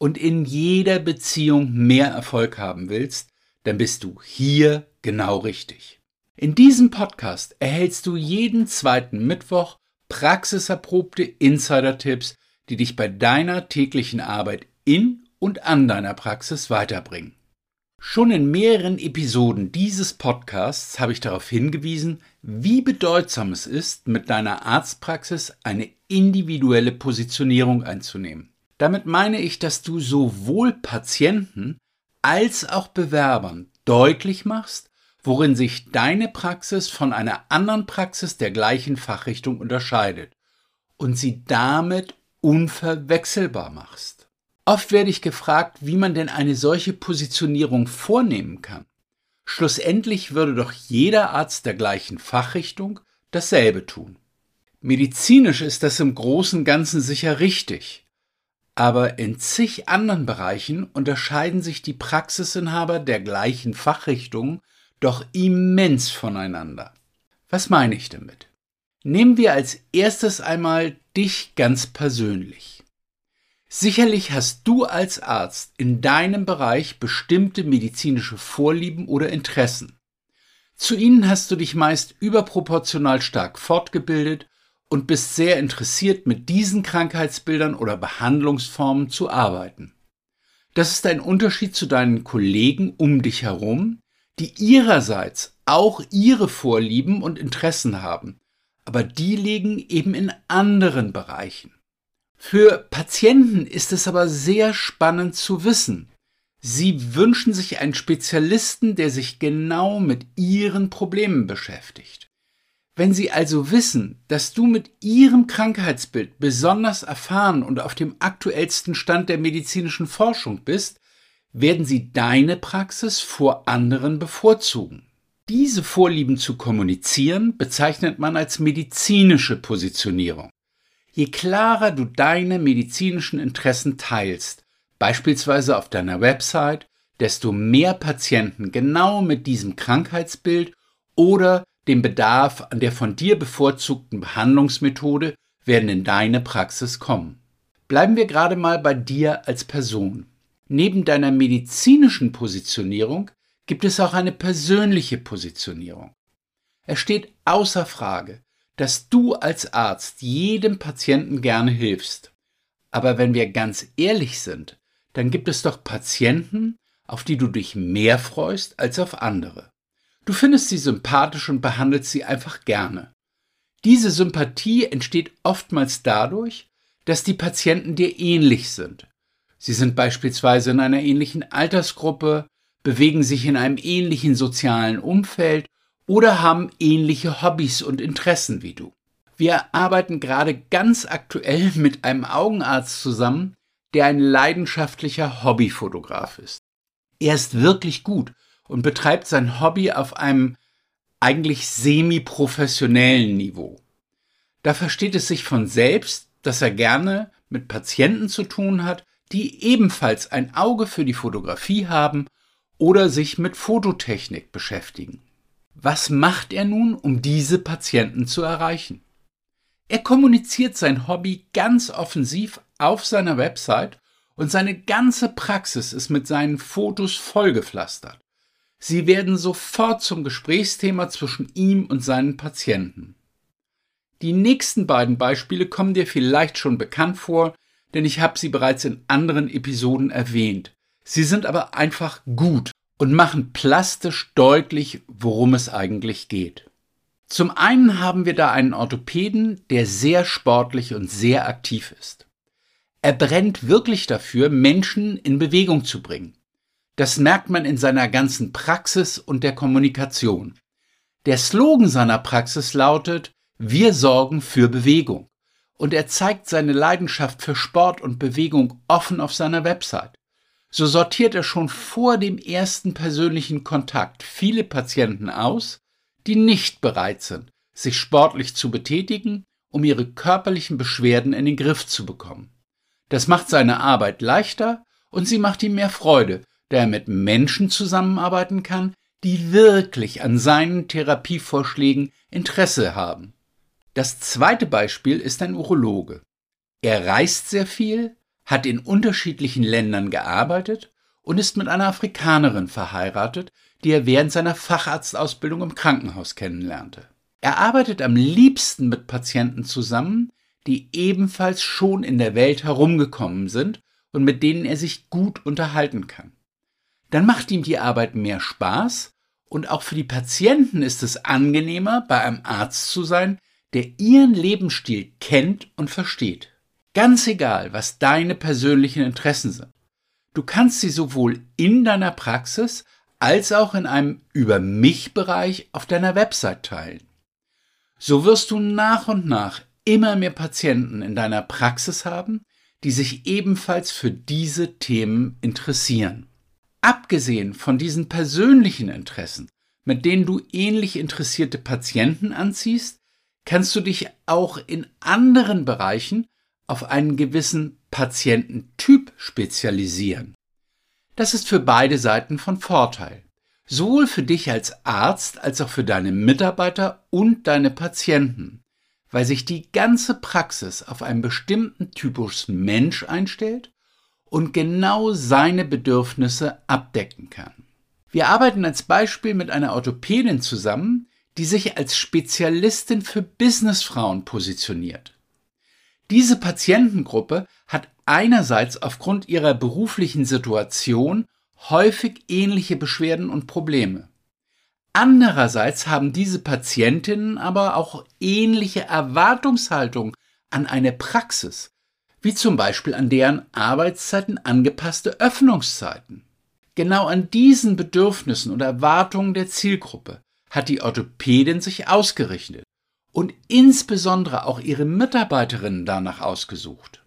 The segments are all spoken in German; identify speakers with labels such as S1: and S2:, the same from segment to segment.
S1: und in jeder Beziehung mehr Erfolg haben willst, dann bist du hier genau richtig. In diesem Podcast erhältst du jeden zweiten Mittwoch praxiserprobte Insider-Tipps, die dich bei deiner täglichen Arbeit in und an deiner Praxis weiterbringen. Schon in mehreren Episoden dieses Podcasts habe ich darauf hingewiesen, wie bedeutsam es ist, mit deiner Arztpraxis eine individuelle Positionierung einzunehmen. Damit meine ich, dass du sowohl Patienten als auch Bewerbern deutlich machst, worin sich deine Praxis von einer anderen Praxis der gleichen Fachrichtung unterscheidet und sie damit unverwechselbar machst. Oft werde ich gefragt, wie man denn eine solche Positionierung vornehmen kann. Schlussendlich würde doch jeder Arzt der gleichen Fachrichtung dasselbe tun. Medizinisch ist das im Großen Ganzen sicher richtig, aber in zig anderen Bereichen unterscheiden sich die Praxisinhaber der gleichen Fachrichtungen doch immens voneinander. Was meine ich damit? Nehmen wir als erstes einmal dich ganz persönlich. Sicherlich hast du als Arzt in deinem Bereich bestimmte medizinische Vorlieben oder Interessen. Zu ihnen hast du dich meist überproportional stark fortgebildet und bist sehr interessiert, mit diesen Krankheitsbildern oder Behandlungsformen zu arbeiten. Das ist ein Unterschied zu deinen Kollegen um dich herum, die ihrerseits auch ihre Vorlieben und Interessen haben, aber die liegen eben in anderen Bereichen. Für Patienten ist es aber sehr spannend zu wissen. Sie wünschen sich einen Spezialisten, der sich genau mit ihren Problemen beschäftigt. Wenn Sie also wissen, dass du mit Ihrem Krankheitsbild besonders erfahren und auf dem aktuellsten Stand der medizinischen Forschung bist, werden Sie deine Praxis vor anderen bevorzugen. Diese Vorlieben zu kommunizieren bezeichnet man als medizinische Positionierung. Je klarer du deine medizinischen Interessen teilst, beispielsweise auf deiner Website, desto mehr Patienten genau mit diesem Krankheitsbild oder dem Bedarf an der von dir bevorzugten Behandlungsmethode werden in deine Praxis kommen. Bleiben wir gerade mal bei dir als Person. Neben deiner medizinischen Positionierung gibt es auch eine persönliche Positionierung. Es steht außer Frage, dass du als Arzt jedem Patienten gerne hilfst. Aber wenn wir ganz ehrlich sind, dann gibt es doch Patienten, auf die du dich mehr freust als auf andere. Du findest sie sympathisch und behandelst sie einfach gerne. Diese Sympathie entsteht oftmals dadurch, dass die Patienten dir ähnlich sind. Sie sind beispielsweise in einer ähnlichen Altersgruppe, bewegen sich in einem ähnlichen sozialen Umfeld oder haben ähnliche Hobbys und Interessen wie du. Wir arbeiten gerade ganz aktuell mit einem Augenarzt zusammen, der ein leidenschaftlicher Hobbyfotograf ist. Er ist wirklich gut und betreibt sein Hobby auf einem eigentlich semi-professionellen Niveau. Da versteht es sich von selbst, dass er gerne mit Patienten zu tun hat, die ebenfalls ein Auge für die Fotografie haben oder sich mit Fototechnik beschäftigen. Was macht er nun, um diese Patienten zu erreichen? Er kommuniziert sein Hobby ganz offensiv auf seiner Website und seine ganze Praxis ist mit seinen Fotos vollgepflastert. Sie werden sofort zum Gesprächsthema zwischen ihm und seinen Patienten. Die nächsten beiden Beispiele kommen dir vielleicht schon bekannt vor, denn ich habe sie bereits in anderen Episoden erwähnt. Sie sind aber einfach gut und machen plastisch deutlich, worum es eigentlich geht. Zum einen haben wir da einen Orthopäden, der sehr sportlich und sehr aktiv ist. Er brennt wirklich dafür, Menschen in Bewegung zu bringen. Das merkt man in seiner ganzen Praxis und der Kommunikation. Der Slogan seiner Praxis lautet Wir sorgen für Bewegung. Und er zeigt seine Leidenschaft für Sport und Bewegung offen auf seiner Website. so sortiert er schon vor dem ersten persönlichen Kontakt viele Patienten aus, die nicht bereit sind, sich sportlich zu betätigen, um ihre körperlichen Beschwerden in den Griff zu bekommen. Das macht seine Arbeit leichter und sie macht ihm mehr Freude, da er mit Menschen zusammenarbeiten kann, die wirklich an seinen Therapievorschlägen Interesse haben. Das zweite Beispiel ist ein Urologe. Er reist sehr viel, hat in unterschiedlichen Ländern gearbeitet und ist mit einer Afrikanerin verheiratet, die er während seiner Facharztausbildung im Krankenhaus kennenlernte. Er arbeitet am liebsten mit Patienten zusammen, die ebenfalls schon in der Welt herumgekommen sind und mit denen er sich gut unterhalten kann. Dann macht ihm die Arbeit mehr Spaß und auch für die Patienten ist es angenehmer, bei einem Arzt zu sein, der ihren Lebensstil kennt und versteht. Ganz egal, was deine persönlichen Interessen sind. Du kannst sie sowohl in deiner Praxis als auch in einem Über mich Bereich auf deiner Website teilen. So wirst du nach und nach immer mehr Patienten in deiner Praxis haben, die sich ebenfalls für diese Themen interessieren. Abgesehen von diesen persönlichen Interessen, mit denen du ähnlich interessierte Patienten anziehst, kannst du dich auch in anderen Bereichen auf einen gewissen Patiententyp spezialisieren. Das ist für beide Seiten von Vorteil. Sowohl für dich als Arzt als auch für deine Mitarbeiter und deine Patienten, weil sich die ganze Praxis auf einen bestimmten Typus Mensch einstellt und genau seine Bedürfnisse abdecken kann. Wir arbeiten als Beispiel mit einer Orthopädin zusammen, die sich als Spezialistin für Businessfrauen positioniert. Diese Patientengruppe hat einerseits aufgrund ihrer beruflichen Situation häufig ähnliche Beschwerden und Probleme. Andererseits haben diese Patientinnen aber auch ähnliche Erwartungshaltung an eine Praxis, wie zum Beispiel an deren Arbeitszeiten angepasste Öffnungszeiten. Genau an diesen Bedürfnissen und Erwartungen der Zielgruppe hat die Orthopädin sich ausgerichtet und insbesondere auch ihre Mitarbeiterinnen danach ausgesucht.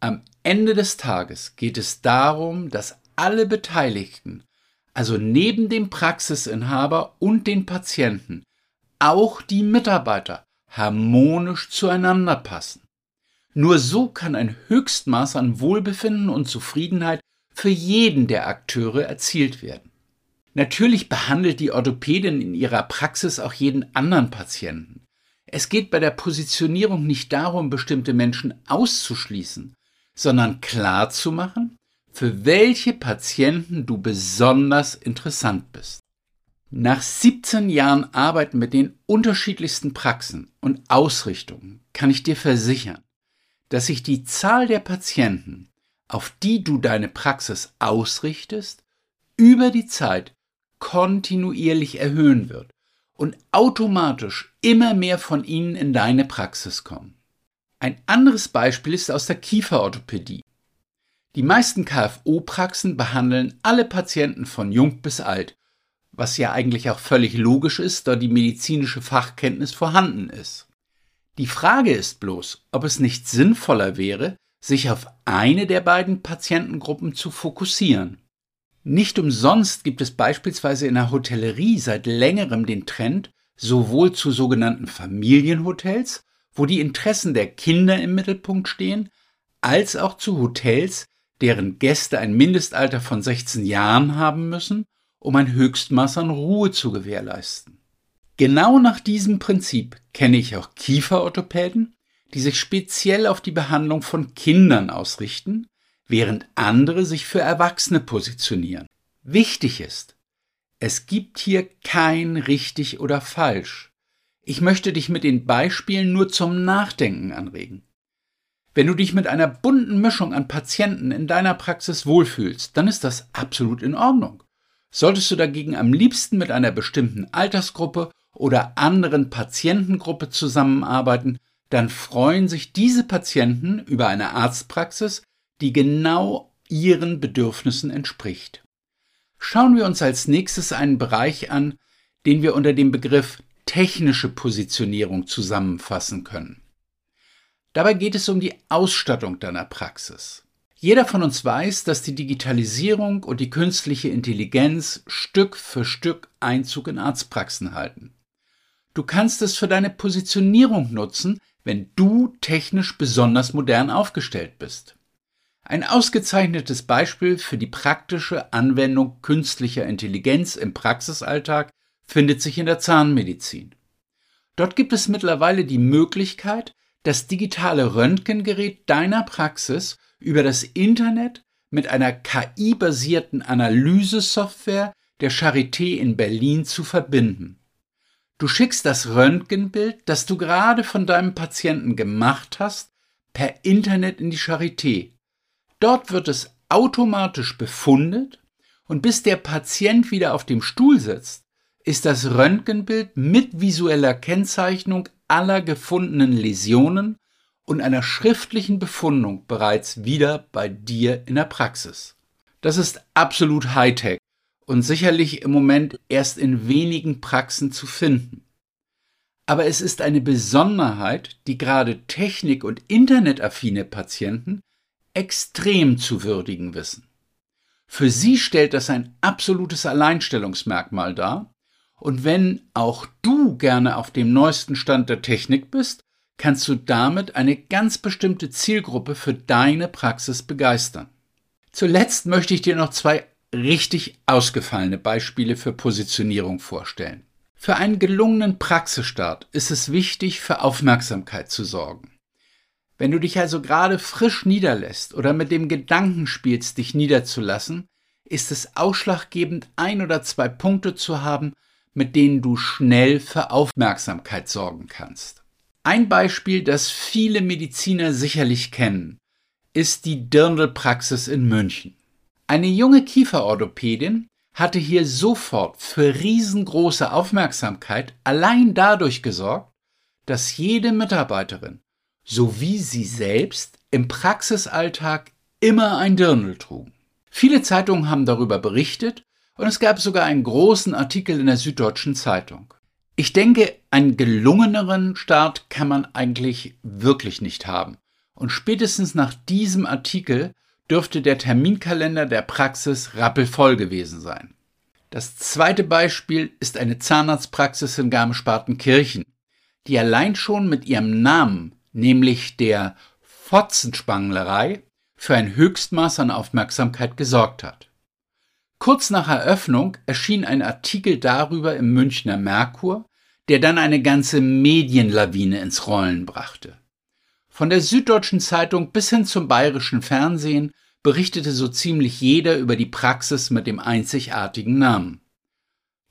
S1: Am Ende des Tages geht es darum, dass alle Beteiligten, also neben dem Praxisinhaber und den Patienten, auch die Mitarbeiter harmonisch zueinander passen. Nur so kann ein Höchstmaß an Wohlbefinden und Zufriedenheit für jeden der Akteure erzielt werden. Natürlich behandelt die Orthopädin in ihrer Praxis auch jeden anderen Patienten. Es geht bei der Positionierung nicht darum, bestimmte Menschen auszuschließen, sondern klarzumachen, für welche Patienten du besonders interessant bist. Nach 17 Jahren Arbeit mit den unterschiedlichsten Praxen und Ausrichtungen kann ich dir versichern, dass sich die Zahl der Patienten, auf die du deine Praxis ausrichtest, über die Zeit kontinuierlich erhöhen wird und automatisch immer mehr von ihnen in deine Praxis kommen. Ein anderes Beispiel ist aus der Kieferorthopädie. Die meisten KFO-Praxen behandeln alle Patienten von jung bis alt, was ja eigentlich auch völlig logisch ist, da die medizinische Fachkenntnis vorhanden ist. Die Frage ist bloß, ob es nicht sinnvoller wäre, sich auf eine der beiden Patientengruppen zu fokussieren. Nicht umsonst gibt es beispielsweise in der Hotellerie seit längerem den Trend, sowohl zu sogenannten Familienhotels, wo die Interessen der Kinder im Mittelpunkt stehen, als auch zu Hotels, deren Gäste ein Mindestalter von 16 Jahren haben müssen, um ein Höchstmaß an Ruhe zu gewährleisten. Genau nach diesem Prinzip kenne ich auch Kieferorthopäden, die sich speziell auf die Behandlung von Kindern ausrichten während andere sich für Erwachsene positionieren. Wichtig ist, es gibt hier kein richtig oder falsch. Ich möchte dich mit den Beispielen nur zum Nachdenken anregen. Wenn du dich mit einer bunten Mischung an Patienten in deiner Praxis wohlfühlst, dann ist das absolut in Ordnung. Solltest du dagegen am liebsten mit einer bestimmten Altersgruppe oder anderen Patientengruppe zusammenarbeiten, dann freuen sich diese Patienten über eine Arztpraxis, die genau ihren Bedürfnissen entspricht. Schauen wir uns als nächstes einen Bereich an, den wir unter dem Begriff technische Positionierung zusammenfassen können. Dabei geht es um die Ausstattung deiner Praxis. Jeder von uns weiß, dass die Digitalisierung und die künstliche Intelligenz Stück für Stück Einzug in Arztpraxen halten. Du kannst es für deine Positionierung nutzen, wenn du technisch besonders modern aufgestellt bist. Ein ausgezeichnetes Beispiel für die praktische Anwendung künstlicher Intelligenz im Praxisalltag findet sich in der Zahnmedizin. Dort gibt es mittlerweile die Möglichkeit, das digitale Röntgengerät deiner Praxis über das Internet mit einer KI-basierten Analysesoftware der Charité in Berlin zu verbinden. Du schickst das Röntgenbild, das du gerade von deinem Patienten gemacht hast, per Internet in die Charité. Dort wird es automatisch befundet und bis der Patient wieder auf dem Stuhl sitzt, ist das Röntgenbild mit visueller Kennzeichnung aller gefundenen Läsionen und einer schriftlichen Befundung bereits wieder bei dir in der Praxis. Das ist absolut Hightech und sicherlich im Moment erst in wenigen Praxen zu finden. Aber es ist eine Besonderheit, die gerade technik- und internetaffine Patienten extrem zu würdigen wissen. Für sie stellt das ein absolutes Alleinstellungsmerkmal dar, und wenn auch du gerne auf dem neuesten Stand der Technik bist, kannst du damit eine ganz bestimmte Zielgruppe für deine Praxis begeistern. Zuletzt möchte ich dir noch zwei richtig ausgefallene Beispiele für Positionierung vorstellen. Für einen gelungenen Praxisstart ist es wichtig, für Aufmerksamkeit zu sorgen. Wenn du dich also gerade frisch niederlässt oder mit dem Gedanken spielst, dich niederzulassen, ist es ausschlaggebend, ein oder zwei Punkte zu haben, mit denen du schnell für Aufmerksamkeit sorgen kannst. Ein Beispiel, das viele Mediziner sicherlich kennen, ist die Dirndl-Praxis in München. Eine junge Kieferorthopädin hatte hier sofort für riesengroße Aufmerksamkeit allein dadurch gesorgt, dass jede Mitarbeiterin sowie sie selbst im Praxisalltag immer ein Dirndl trugen. Viele Zeitungen haben darüber berichtet und es gab sogar einen großen Artikel in der Süddeutschen Zeitung. Ich denke, einen gelungeneren Start kann man eigentlich wirklich nicht haben. Und spätestens nach diesem Artikel dürfte der Terminkalender der Praxis rappelvoll gewesen sein. Das zweite Beispiel ist eine Zahnarztpraxis in Garmisch-Partenkirchen, die allein schon mit ihrem Namen, nämlich der Fotzenspanglerei, für ein Höchstmaß an Aufmerksamkeit gesorgt hat. Kurz nach Eröffnung erschien ein Artikel darüber im Münchner Merkur, der dann eine ganze Medienlawine ins Rollen brachte. Von der Süddeutschen Zeitung bis hin zum bayerischen Fernsehen berichtete so ziemlich jeder über die Praxis mit dem einzigartigen Namen.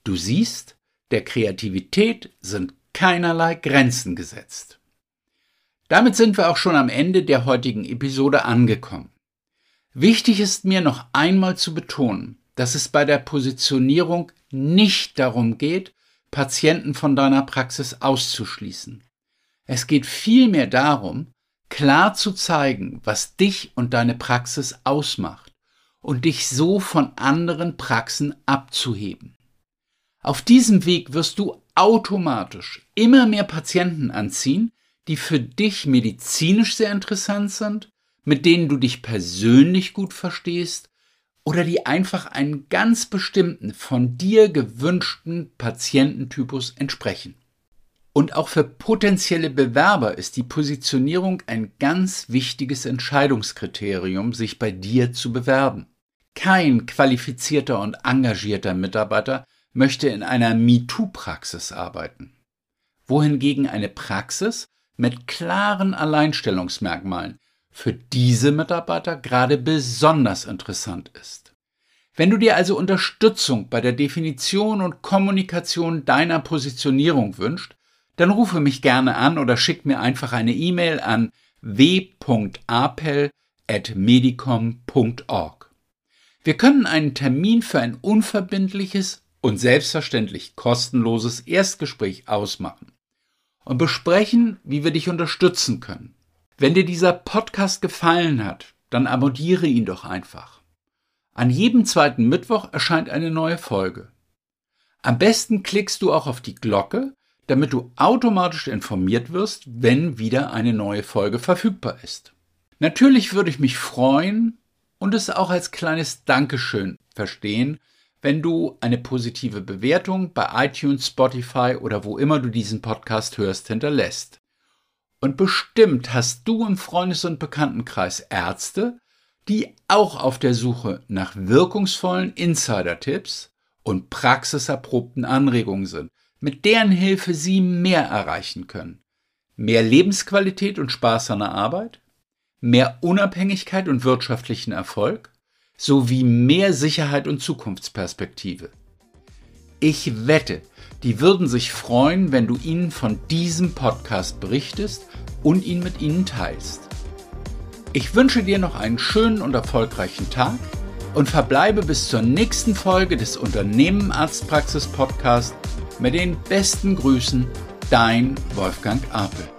S1: Du siehst, der Kreativität sind keinerlei Grenzen gesetzt. Damit sind wir auch schon am Ende der heutigen Episode angekommen. Wichtig ist mir noch einmal zu betonen, dass es bei der Positionierung nicht darum geht, Patienten von deiner Praxis auszuschließen. Es geht vielmehr darum, klar zu zeigen, was dich und deine Praxis ausmacht und dich so von anderen Praxen abzuheben. Auf diesem Weg wirst du automatisch immer mehr Patienten anziehen, die für dich medizinisch sehr interessant sind, mit denen du dich persönlich gut verstehst oder die einfach einen ganz bestimmten, von dir gewünschten Patiententypus entsprechen. Und auch für potenzielle Bewerber ist die Positionierung ein ganz wichtiges Entscheidungskriterium, sich bei dir zu bewerben. Kein qualifizierter und engagierter Mitarbeiter möchte in einer MeToo-Praxis arbeiten. Wohingegen eine Praxis mit klaren Alleinstellungsmerkmalen für diese Mitarbeiter gerade besonders interessant ist. Wenn du dir also Unterstützung bei der Definition und Kommunikation deiner Positionierung wünschst, dann rufe mich gerne an oder schick mir einfach eine E-Mail an w.apel.medicom.org. Wir können einen Termin für ein unverbindliches und selbstverständlich kostenloses Erstgespräch ausmachen und besprechen, wie wir dich unterstützen können. Wenn dir dieser Podcast gefallen hat, dann abonniere ihn doch einfach. An jedem zweiten Mittwoch erscheint eine neue Folge. Am besten klickst du auch auf die Glocke, damit du automatisch informiert wirst, wenn wieder eine neue Folge verfügbar ist. Natürlich würde ich mich freuen, und es auch als kleines Dankeschön verstehen, wenn du eine positive Bewertung bei iTunes, Spotify oder wo immer du diesen Podcast hörst hinterlässt. Und bestimmt hast du im Freundes- und Bekanntenkreis Ärzte, die auch auf der Suche nach wirkungsvollen Insider-Tipps und praxiserprobten Anregungen sind, mit deren Hilfe sie mehr erreichen können. Mehr Lebensqualität und Spaß an der Arbeit, mehr Unabhängigkeit und wirtschaftlichen Erfolg sowie mehr Sicherheit und Zukunftsperspektive. Ich wette, die würden sich freuen, wenn du ihnen von diesem Podcast berichtest und ihn mit ihnen teilst. Ich wünsche dir noch einen schönen und erfolgreichen Tag und verbleibe bis zur nächsten Folge des Unternehmen Arztpraxis Podcast mit den besten Grüßen, dein Wolfgang Apel.